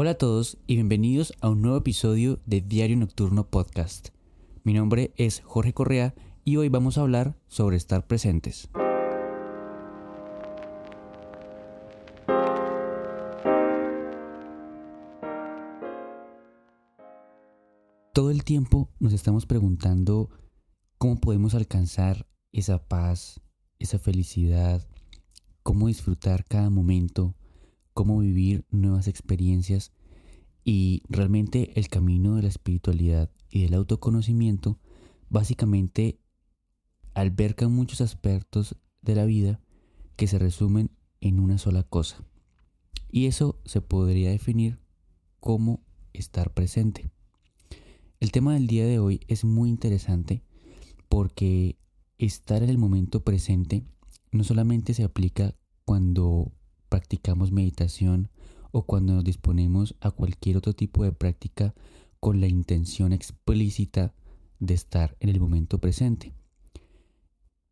Hola a todos y bienvenidos a un nuevo episodio de Diario Nocturno Podcast. Mi nombre es Jorge Correa y hoy vamos a hablar sobre estar presentes. Todo el tiempo nos estamos preguntando cómo podemos alcanzar esa paz, esa felicidad, cómo disfrutar cada momento, cómo vivir nuevas experiencias y realmente el camino de la espiritualidad y del autoconocimiento básicamente alberga muchos aspectos de la vida que se resumen en una sola cosa. Y eso se podría definir como estar presente. El tema del día de hoy es muy interesante porque estar en el momento presente no solamente se aplica cuando practicamos meditación o cuando nos disponemos a cualquier otro tipo de práctica con la intención explícita de estar en el momento presente.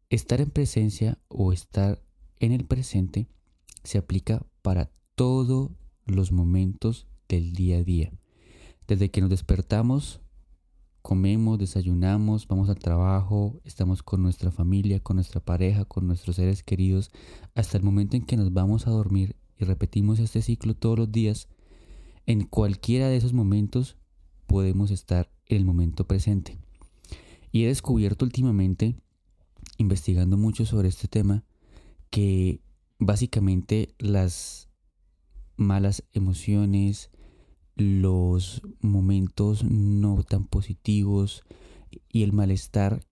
Estar en presencia o estar en el presente se aplica para todos los momentos del día a día. Desde que nos despertamos, comemos, desayunamos, vamos al trabajo, estamos con nuestra familia, con nuestra pareja, con nuestros seres queridos, hasta el momento en que nos vamos a dormir y repetimos este ciclo todos los días, en cualquiera de esos momentos podemos estar en el momento presente. Y he descubierto últimamente, investigando mucho sobre este tema, que básicamente las malas emociones, los momentos no tan positivos y el malestar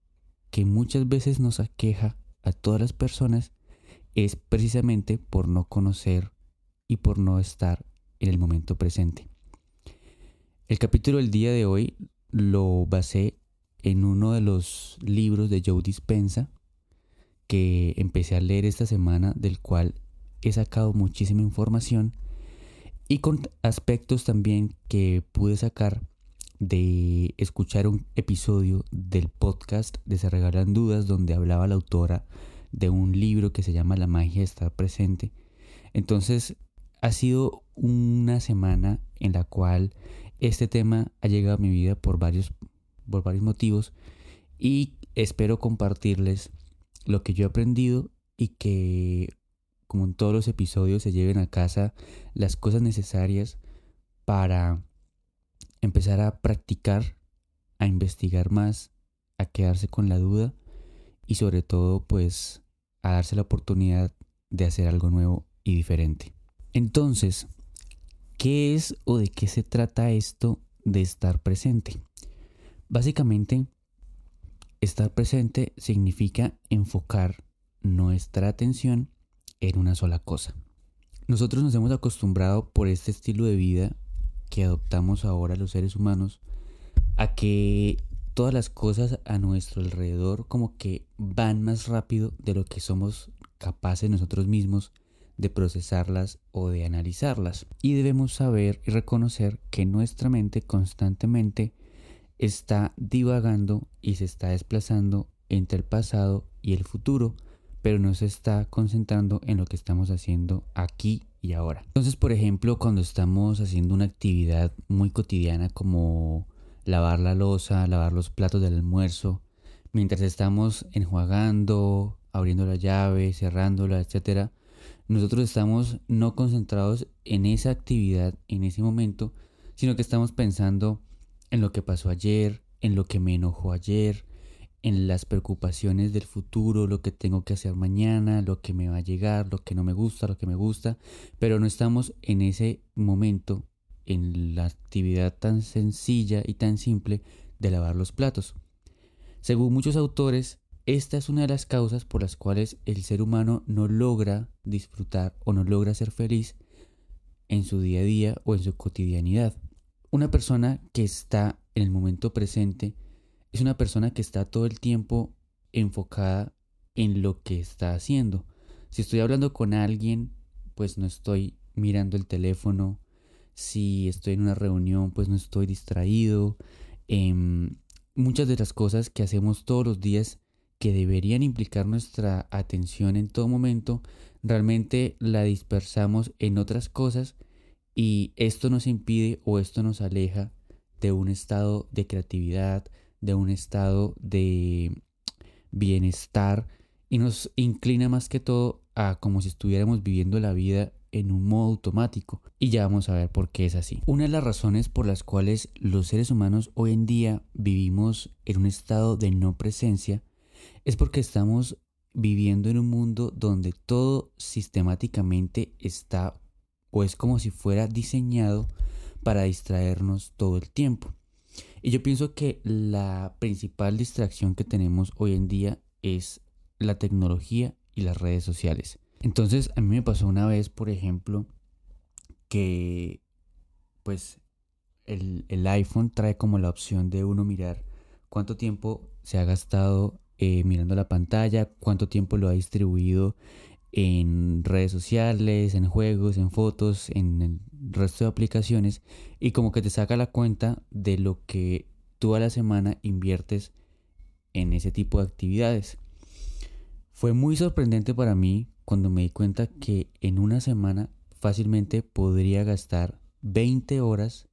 que muchas veces nos aqueja a todas las personas es precisamente por no conocer y por no estar en el momento presente. El capítulo del día de hoy lo basé en uno de los libros de Joe Dispensa que empecé a leer esta semana, del cual he sacado muchísima información y con aspectos también que pude sacar de escuchar un episodio del podcast de Se Regalan Dudas donde hablaba la autora de un libro que se llama La magia de estar presente. Entonces ha sido una semana en la cual este tema ha llegado a mi vida por varios, por varios motivos y espero compartirles lo que yo he aprendido y que como en todos los episodios, se lleven a casa las cosas necesarias para empezar a practicar, a investigar más, a quedarse con la duda y sobre todo pues a darse la oportunidad de hacer algo nuevo y diferente. Entonces, ¿qué es o de qué se trata esto de estar presente? Básicamente, estar presente significa enfocar nuestra atención en una sola cosa. Nosotros nos hemos acostumbrado por este estilo de vida que adoptamos ahora los seres humanos a que todas las cosas a nuestro alrededor como que van más rápido de lo que somos capaces nosotros mismos de procesarlas o de analizarlas. Y debemos saber y reconocer que nuestra mente constantemente está divagando y se está desplazando entre el pasado y el futuro pero no se está concentrando en lo que estamos haciendo aquí y ahora. Entonces, por ejemplo, cuando estamos haciendo una actividad muy cotidiana como lavar la losa, lavar los platos del almuerzo, mientras estamos enjuagando, abriendo la llave, cerrándola, etc., nosotros estamos no concentrados en esa actividad, en ese momento, sino que estamos pensando en lo que pasó ayer, en lo que me enojó ayer, en las preocupaciones del futuro, lo que tengo que hacer mañana, lo que me va a llegar, lo que no me gusta, lo que me gusta, pero no estamos en ese momento, en la actividad tan sencilla y tan simple de lavar los platos. Según muchos autores, esta es una de las causas por las cuales el ser humano no logra disfrutar o no logra ser feliz en su día a día o en su cotidianidad. Una persona que está en el momento presente es una persona que está todo el tiempo enfocada en lo que está haciendo. Si estoy hablando con alguien, pues no estoy mirando el teléfono. Si estoy en una reunión, pues no estoy distraído. Em, muchas de las cosas que hacemos todos los días que deberían implicar nuestra atención en todo momento, realmente la dispersamos en otras cosas Y esto nos impide o esto nos aleja de un estado de creatividad, de un estado de bienestar y nos inclina más que todo a como si estuviéramos viviendo la vida en un modo automático. Y ya vamos a ver por qué es así. Una de las razones por las cuales los seres humanos hoy en día vivimos en un estado de no presencia es porque estamos viviendo en un mundo donde todo sistemáticamente está o es como si fuera diseñado para distraernos todo el tiempo. Y yo pienso que la principal distracción que tenemos hoy en día es la tecnología y las redes sociales. Entonces a mí me pasó una vez, por ejemplo, que pues el, iPhone trae como la opción de uno mirar cuánto tiempo se ha gastado eh, mirando la pantalla, cuánto tiempo lo ha distribuido en redes sociales, en juegos, en fotos, en el resto de aplicaciones y como que te saca la cuenta de lo que tú a la semana inviertes en ese tipo de actividades. Fue muy sorprendente para mí cuando me di cuenta que en una semana fácilmente podría gastar 20 horas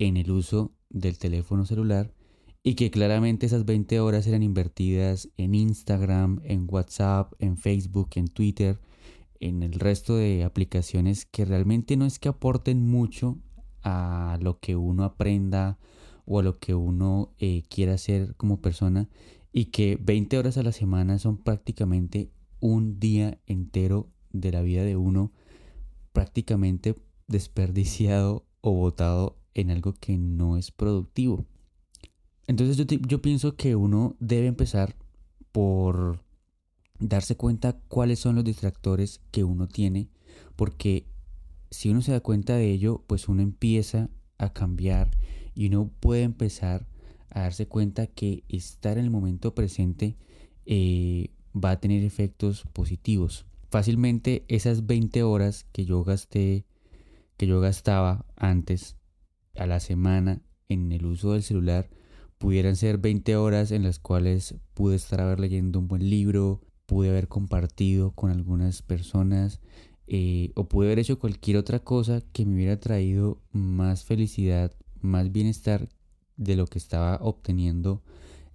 en el uso del teléfono celular y que claramente esas 20 horas eran invertidas en Instagram, en WhatsApp, en Facebook, en Twitter, en el resto de aplicaciones que realmente no es que aporten mucho a lo que uno aprenda o a lo que uno eh, quiera hacer como persona y que 20 horas a la semana son prácticamente un día entero de la vida de uno prácticamente desperdiciado o botado en algo que no es productivo. Entonces yo, pienso que uno debe empezar por darse cuenta cuáles son los distractores que uno tiene, porque si uno se da cuenta de ello, pues uno empieza a cambiar y uno puede empezar a darse cuenta que estar en el momento presente eh, va a tener efectos positivos. Fácilmente esas 20 horas que yo gasté, que yo gastaba antes a la semana en el uso del celular, pudieran ser 20 horas en las cuales pude estar haber leyendo un buen libro, pude haber compartido con algunas personas eh, o pude haber hecho cualquier otra cosa que me hubiera traído más felicidad, más bienestar de lo que estaba obteniendo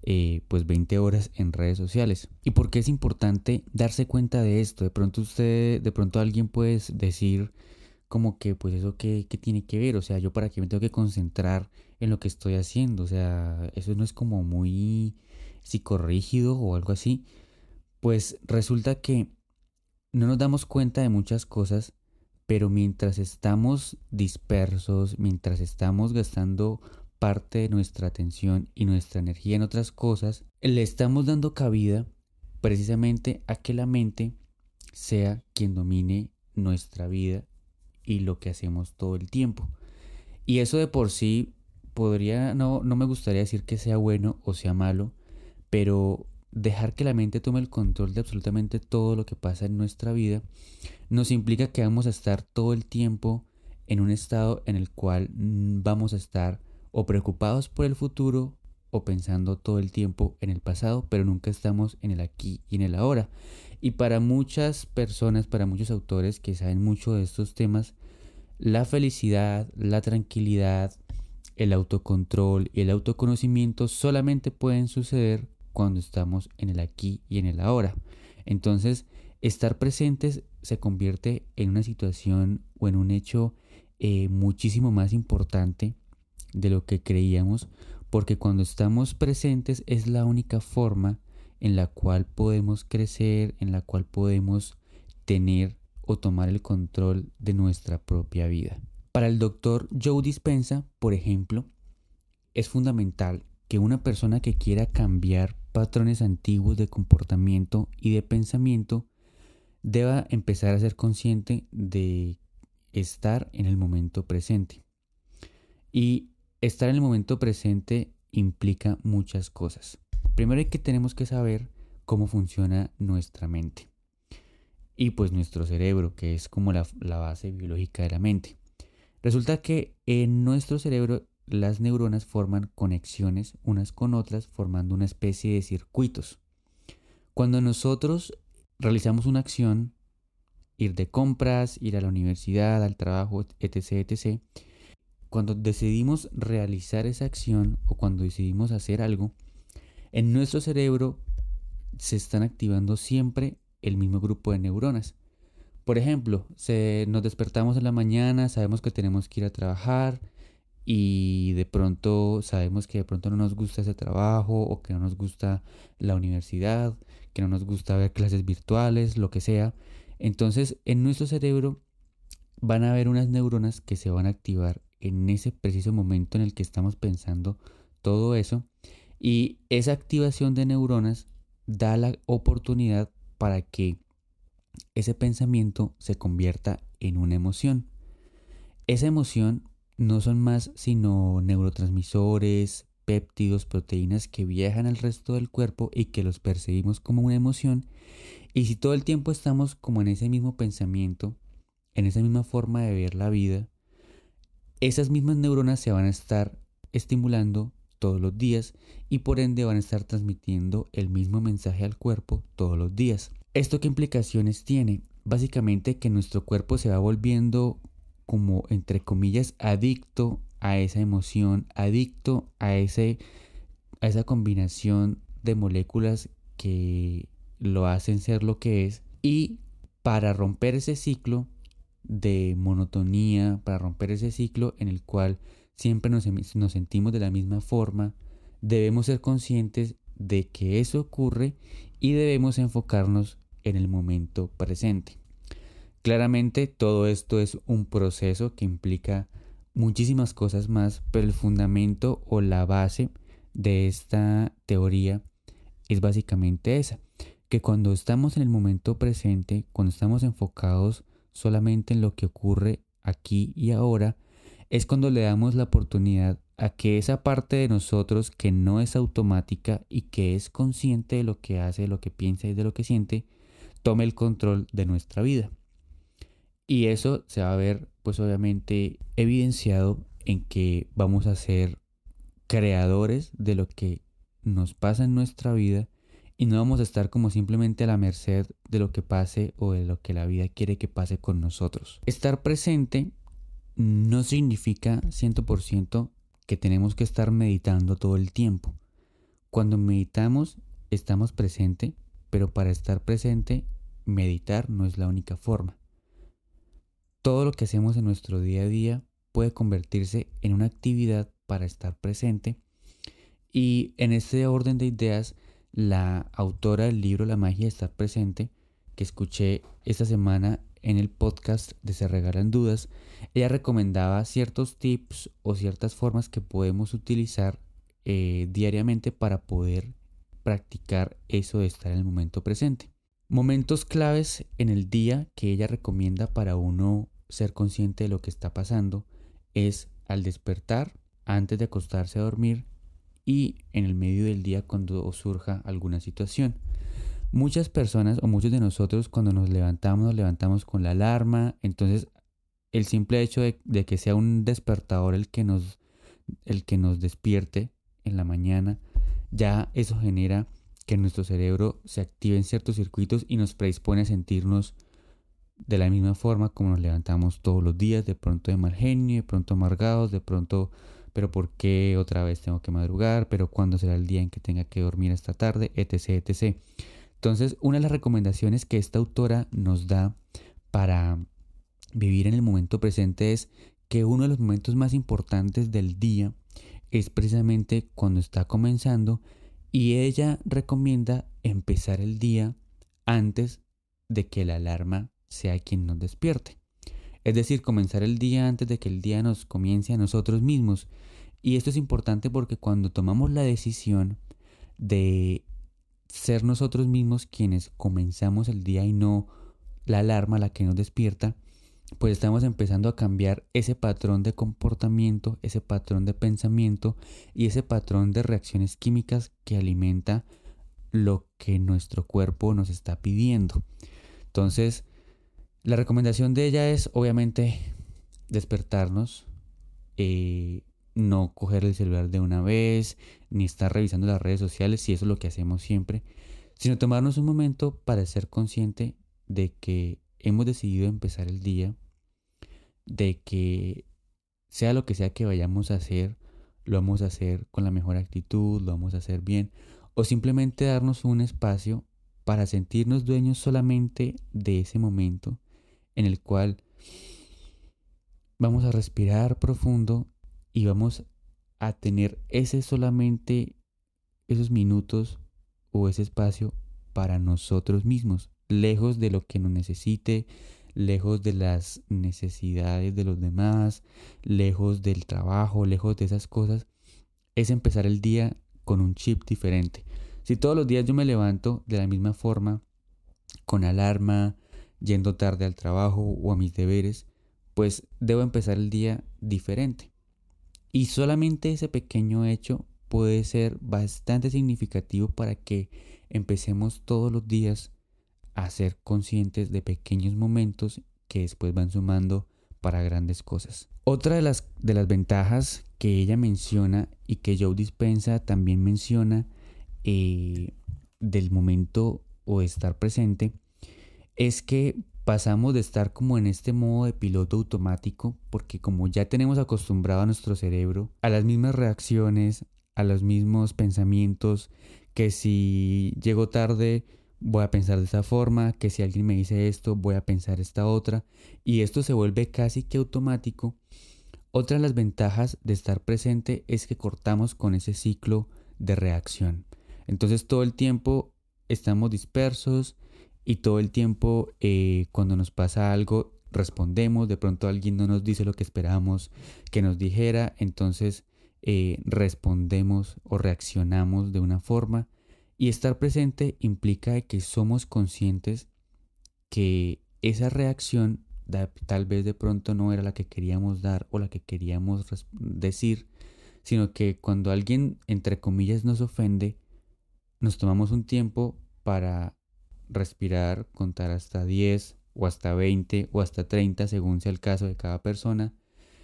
eh, pues 20 horas en redes sociales. ¿Y por qué es importante darse cuenta de esto? De pronto usted, de pronto alguien puede decir como que pues eso qué, qué tiene que ver, o sea, yo para qué me tengo que concentrar en lo que estoy haciendo, o sea, eso no es como muy psicorrígido o algo así. Pues resulta que no nos damos cuenta de muchas cosas, pero mientras estamos dispersos, mientras estamos gastando parte de nuestra atención y nuestra energía en otras cosas, le estamos dando cabida precisamente a que la mente sea quien domine nuestra vida y lo que hacemos todo el tiempo. Y eso de por sí podría, no, no me gustaría decir que sea bueno o sea malo, pero dejar que la mente tome el control de absolutamente todo lo que pasa en nuestra vida nos implica que vamos a estar todo el tiempo en un estado en el cual vamos a estar o preocupados por el futuro o pensando todo el tiempo en el pasado, pero nunca estamos en el aquí y en el ahora. Y para muchas personas, para muchos autores que saben mucho de estos temas, la felicidad, la tranquilidad, el autocontrol y el autoconocimiento solamente pueden suceder cuando estamos en el aquí y en el ahora. Entonces, estar presentes se convierte en una situación o en un hecho eh, muchísimo más importante de lo que creíamos, porque cuando estamos presentes es la única forma en la cual podemos crecer, en la cual podemos tener o tomar el control de nuestra propia vida. Para el doctor Joe Dispensa, por ejemplo, es fundamental que una persona que quiera cambiar patrones antiguos de comportamiento y de pensamiento deba empezar a ser consciente de estar en el momento presente. Y Estar en el momento presente implica muchas cosas. Primero hay que tenemos que saber cómo funciona nuestra mente y pues nuestro cerebro, que es como la, la, base biológica de la mente. Resulta que en nuestro cerebro las neuronas forman conexiones unas con otras formando una especie de circuitos. Cuando nosotros realizamos una acción, ir de compras, ir a la universidad, al trabajo, etc., etc. Cuando decidimos realizar esa acción o cuando decidimos hacer algo, en nuestro cerebro se están activando siempre el mismo grupo de neuronas. Por ejemplo, se, nos despertamos en la mañana, sabemos que tenemos que ir a trabajar y de pronto sabemos que de pronto no nos gusta ese trabajo o que no nos gusta la universidad, que no nos gusta ver clases virtuales, lo que sea. Entonces en nuestro cerebro van a haber unas neuronas que se van a activar en ese preciso momento en el que estamos pensando todo eso y esa activación de neuronas da la oportunidad para que ese pensamiento se convierta en una emoción. Esa emoción no son más sino neurotransmisores, péptidos, proteínas que viajan al resto del cuerpo y que los percibimos como una emoción. Y si todo el tiempo estamos como en ese mismo pensamiento, en esa misma forma de ver la vida, esas mismas neuronas se van a estar estimulando todos los días y por ende van a estar transmitiendo el mismo mensaje al cuerpo todos los días. ¿Esto qué implicaciones tiene? Básicamente que nuestro cuerpo se va volviendo como, entre comillas, adicto a esa emoción, adicto a, ese, a esa combinación de moléculas que lo hacen ser lo que es. Y para romper ese ciclo de monotonía, para romper ese ciclo en el cual siempre nos, nos sentimos de la misma forma, debemos ser conscientes de que eso ocurre y debemos enfocarnos en el momento presente. Claramente todo esto es un proceso que implica muchísimas cosas más, pero el fundamento o la base de esta teoría es básicamente esa, que cuando estamos en el momento presente, cuando estamos enfocados solamente en lo que ocurre aquí y ahora, es cuando le damos la oportunidad a que esa parte de nosotros que no es automática y que es consciente de lo que hace, de lo que piensa y de lo que siente, tome el control de nuestra vida. Y eso se va a ver, pues obviamente, evidenciado en que vamos a ser creadores de lo que nos pasa en nuestra vida y no vamos a estar como simplemente a la merced de lo que pase o de lo que la vida quiere que pase con nosotros. Estar presente no significa 100% que tenemos que estar meditando todo el tiempo. Cuando meditamos estamos presente, pero para estar presente meditar no es la única forma. Todo lo que hacemos en nuestro día a día puede convertirse en una actividad para estar presente y en este orden de ideas la autora del libro La magia de estar presente que escuché esta semana en el podcast de Se Regalan Dudas, ella recomendaba ciertos tips o ciertas formas que podemos utilizar eh, diariamente para poder practicar eso de estar en el momento presente. Momentos claves en el día que ella recomienda para uno ser consciente de lo que está pasando es al despertar, antes de acostarse a dormir y en el medio del día cuando surja alguna situación. Muchas personas o muchos de nosotros cuando nos levantamos nos levantamos con la alarma, entonces el simple hecho de, que sea un despertador el que nos el que nos despierte en la mañana, ya eso genera que nuestro cerebro se active en ciertos circuitos y nos predispone a sentirnos de la misma forma como nos levantamos todos los días, de pronto de mal genio, de pronto amargados, de pronto, pero ¿por qué otra vez tengo que madrugar? ¿Pero cuándo será el día en que tenga que dormir esta tarde? etc, etc. Entonces, una de las recomendaciones que esta autora nos da para vivir en el momento presente es que uno de los momentos más importantes del día es precisamente cuando está comenzando y ella recomienda empezar el día antes de que la alarma sea quien nos despierte. Es decir, comenzar el día antes de que el día nos comience a nosotros mismos. Y esto es importante porque cuando tomamos la decisión de ser nosotros mismos quienes comenzamos el día y no la alarma la que nos despierta, pues estamos empezando a cambiar ese patrón de comportamiento, ese patrón de pensamiento y ese patrón de reacciones químicas que alimenta lo que nuestro cuerpo nos está pidiendo. Entonces, la recomendación de ella es obviamente despertarnos, eh, no coger el celular de una vez, ni estar revisando las redes sociales, si eso es lo que hacemos siempre, sino tomarnos un momento para ser consciente de que hemos decidido empezar el día, de que sea lo que sea que vayamos a hacer, lo vamos a hacer con la mejor actitud, lo vamos a hacer bien, o simplemente darnos un espacio para sentirnos dueños solamente de ese momento en el cual vamos a respirar profundo y vamos a tener ese solamente esos minutos o ese espacio para nosotros mismos, lejos de lo que nos necesite, lejos de las necesidades de los demás, lejos del trabajo, lejos de esas cosas, es empezar el día con un chip diferente. Si todos los días yo me levanto de la misma forma, con alarma, yendo tarde al trabajo o a mis deberes, pues debo empezar el día diferente. Y solamente ese pequeño hecho puede ser bastante significativo para que empecemos todos los días a ser conscientes de pequeños momentos que después van sumando para grandes cosas. Otra de las, de las ventajas que ella menciona y que Joe Dispensa también menciona eh, del momento o estar presente es que pasamos de estar como en este modo de piloto automático, porque como ya tenemos acostumbrado a nuestro cerebro a las mismas reacciones, a los mismos pensamientos, que si llego tarde voy a pensar de esa forma, que si alguien me dice esto voy a pensar esta otra, y esto se vuelve casi que automático. Otra de las ventajas de estar presente es que cortamos con ese ciclo de reacción. Entonces todo el tiempo estamos dispersos, y todo el tiempo eh, cuando nos pasa algo respondemos, de pronto alguien no nos dice lo que esperamos que nos dijera, entonces eh, respondemos o reaccionamos de una forma y estar presente implica que somos conscientes que esa reacción tal vez de pronto no era la que queríamos dar o la que queríamos decir, sino que cuando alguien entre comillas nos ofende, nos tomamos un tiempo para respirar, contar hasta 10 o hasta 20 o hasta 30 según sea el caso de cada persona.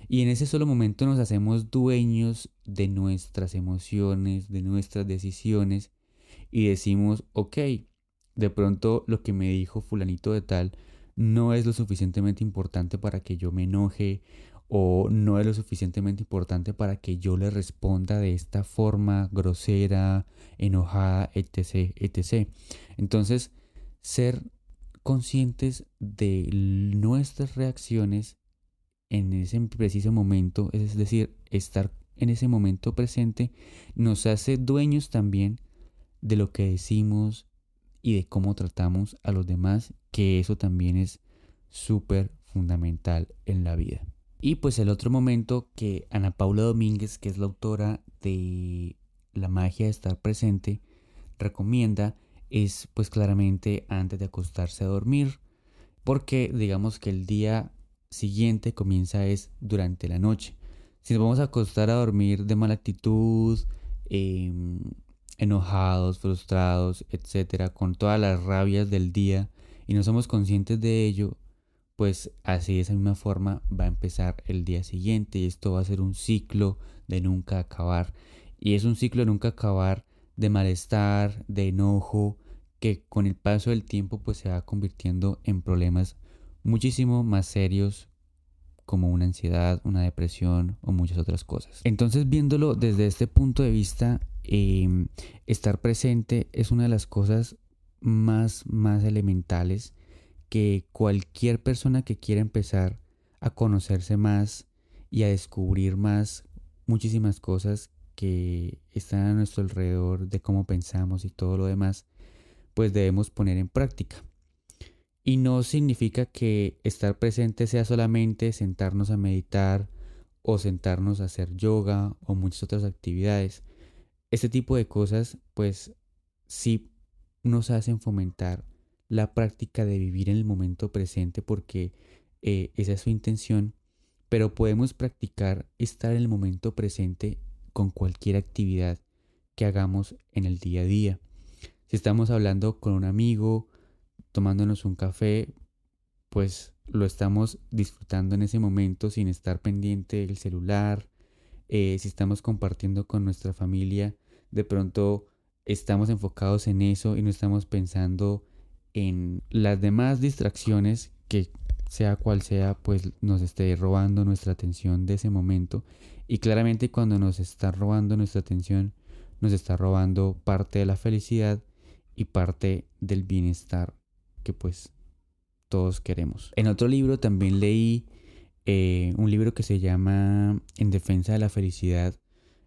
Y en ese solo momento nos hacemos dueños de nuestras emociones, de nuestras decisiones y decimos, ok, de pronto lo que me dijo fulanito de tal no es lo suficientemente importante para que yo me enoje o no es lo suficientemente importante para que yo le responda de esta forma grosera, enojada, etc. etc. Entonces, ser conscientes de nuestras reacciones en ese preciso momento, es decir, estar en ese momento presente, nos hace dueños también de lo que decimos y de cómo tratamos a los demás, que eso también es súper fundamental en la vida. Y pues el otro momento que Ana Paula Domínguez, que es la autora de La magia de estar presente, recomienda es pues claramente antes de acostarse a dormir, porque digamos que el día siguiente comienza es durante la noche. Si nos vamos a acostar a dormir de mala actitud, em, enojados, frustrados, etcétera, con todas las rabias del día y no somos conscientes de ello, pues así de esa misma forma va a empezar el día siguiente y esto va a ser un ciclo de nunca acabar. Y es un ciclo de nunca acabar de malestar, de enojo, que con el paso del tiempo pues se va convirtiendo en problemas muchísimo más serios como una ansiedad, una depresión o muchas otras cosas. Entonces viéndolo desde este punto de vista, em, estar presente es una de las cosas más, más elementales que cualquier persona que quiera empezar a conocerse más y a descubrir más muchísimas cosas que están a nuestro alrededor de cómo pensamos y todo lo demás, pues debemos poner en práctica. Y no significa que estar presente sea solamente sentarnos a meditar o sentarnos a hacer yoga o muchas otras actividades. Este tipo de cosas pues sí nos hacen fomentar la práctica de vivir en el momento presente porque eh, esa es su intención, pero podemos practicar estar en el momento presente con cualquier actividad que hagamos en el día a día. Si estamos hablando con un amigo, tomándonos un café, pues lo estamos disfrutando en ese momento sin estar pendiente del celular. Eh, si estamos compartiendo con nuestra familia, de pronto estamos enfocados en eso y no estamos pensando en las demás distracciones que sea cual sea, pues nos esté robando nuestra atención de ese momento. Y claramente cuando nos está robando nuestra atención, nos está robando parte de la felicidad y parte del bienestar que pues todos queremos. En otro libro también leí eh, un libro que se llama En defensa de la felicidad.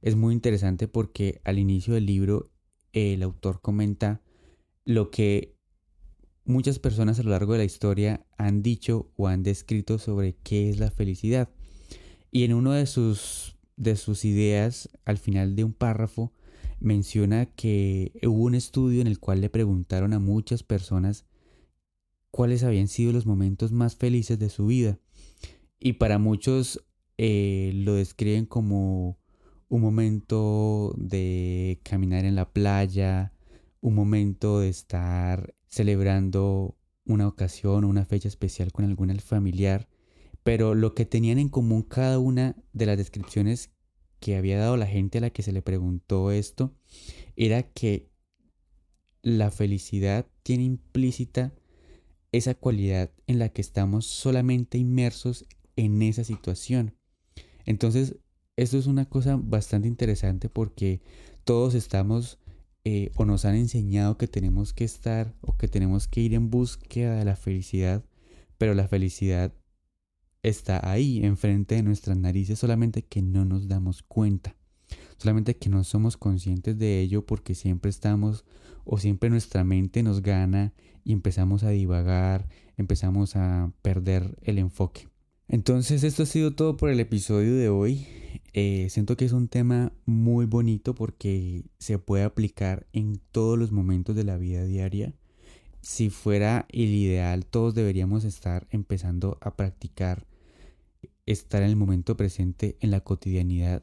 Es muy interesante porque al inicio del libro el autor comenta lo que muchas personas a lo largo de la historia han dicho o han descrito sobre qué es la felicidad. Y en uno de sus, de sus ideas, al final de un párrafo, menciona que hubo un estudio en el cual le preguntaron a muchas personas cuáles habían sido los momentos más felices de su vida. Y para muchos eh, lo describen como un momento de caminar en la playa, un momento de estar celebrando una ocasión o una fecha especial con algún familiar, pero lo que tenían en común cada una de las descripciones que había dado la gente a la que se le preguntó esto era que la felicidad tiene implícita esa cualidad en la que estamos solamente inmersos en esa situación. Entonces, esto es una cosa bastante interesante porque todos estamos eh, o nos han enseñado que tenemos que estar o que tenemos que ir en búsqueda de la felicidad, pero la felicidad está ahí, enfrente de nuestras narices, solamente que no nos damos cuenta, solamente que no somos conscientes de ello porque siempre estamos o siempre nuestra mente nos gana y empezamos a divagar, empezamos a perder el enfoque. Entonces esto ha sido todo por el episodio de hoy. Eh, siento que es un tema muy bonito porque se puede aplicar en todos los momentos de la vida diaria. Si fuera el ideal, todos deberíamos estar empezando a practicar estar en el momento presente en la cotidianidad.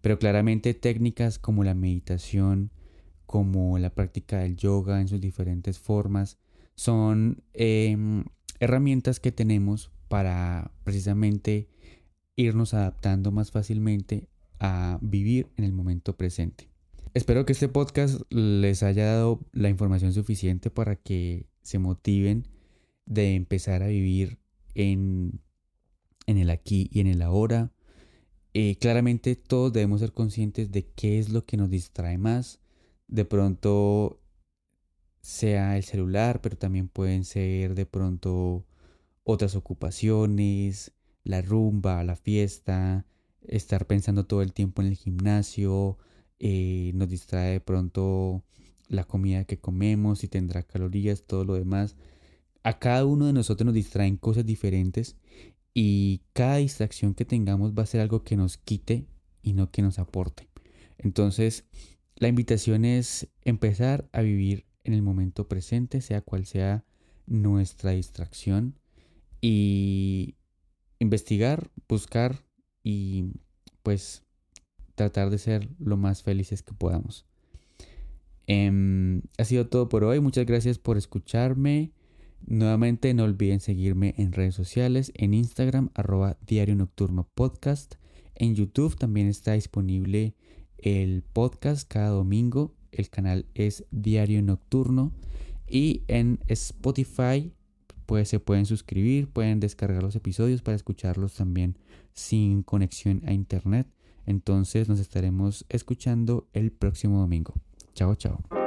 Pero claramente técnicas como la meditación, como la práctica del yoga en sus diferentes formas, son em, herramientas que tenemos para precisamente irnos adaptando más fácilmente a vivir en el momento presente. Espero que este podcast les haya dado la información suficiente para que se motiven de empezar a vivir en, en el aquí y en el ahora. Eh, claramente todos debemos ser conscientes de qué es lo que nos distrae más. De pronto sea el celular, pero también pueden ser de pronto otras ocupaciones, la rumba, la fiesta, estar pensando todo el tiempo en el gimnasio, eh, nos distrae pronto la comida que comemos, si tendrá calorías, todo lo demás. A cada uno de nosotros nos distraen cosas diferentes y cada distracción que tengamos va a ser algo que nos quite y no que nos aporte. Entonces, la invitación es empezar a vivir en el momento presente, sea cual sea nuestra distracción, y investigar, buscar y pues tratar de ser lo más felices que podamos. Em, ha sido todo por hoy. Muchas gracias por escucharme. Nuevamente no olviden seguirme en redes sociales, en Instagram, arroba Diario Nocturno Podcast. En YouTube también está disponible el podcast cada domingo. El canal es Diario Nocturno. Y en Spotify pues se pueden suscribir, pueden descargar los episodios para escucharlos también sin conexión a internet. Entonces nos estaremos escuchando el próximo domingo. Chao, chao.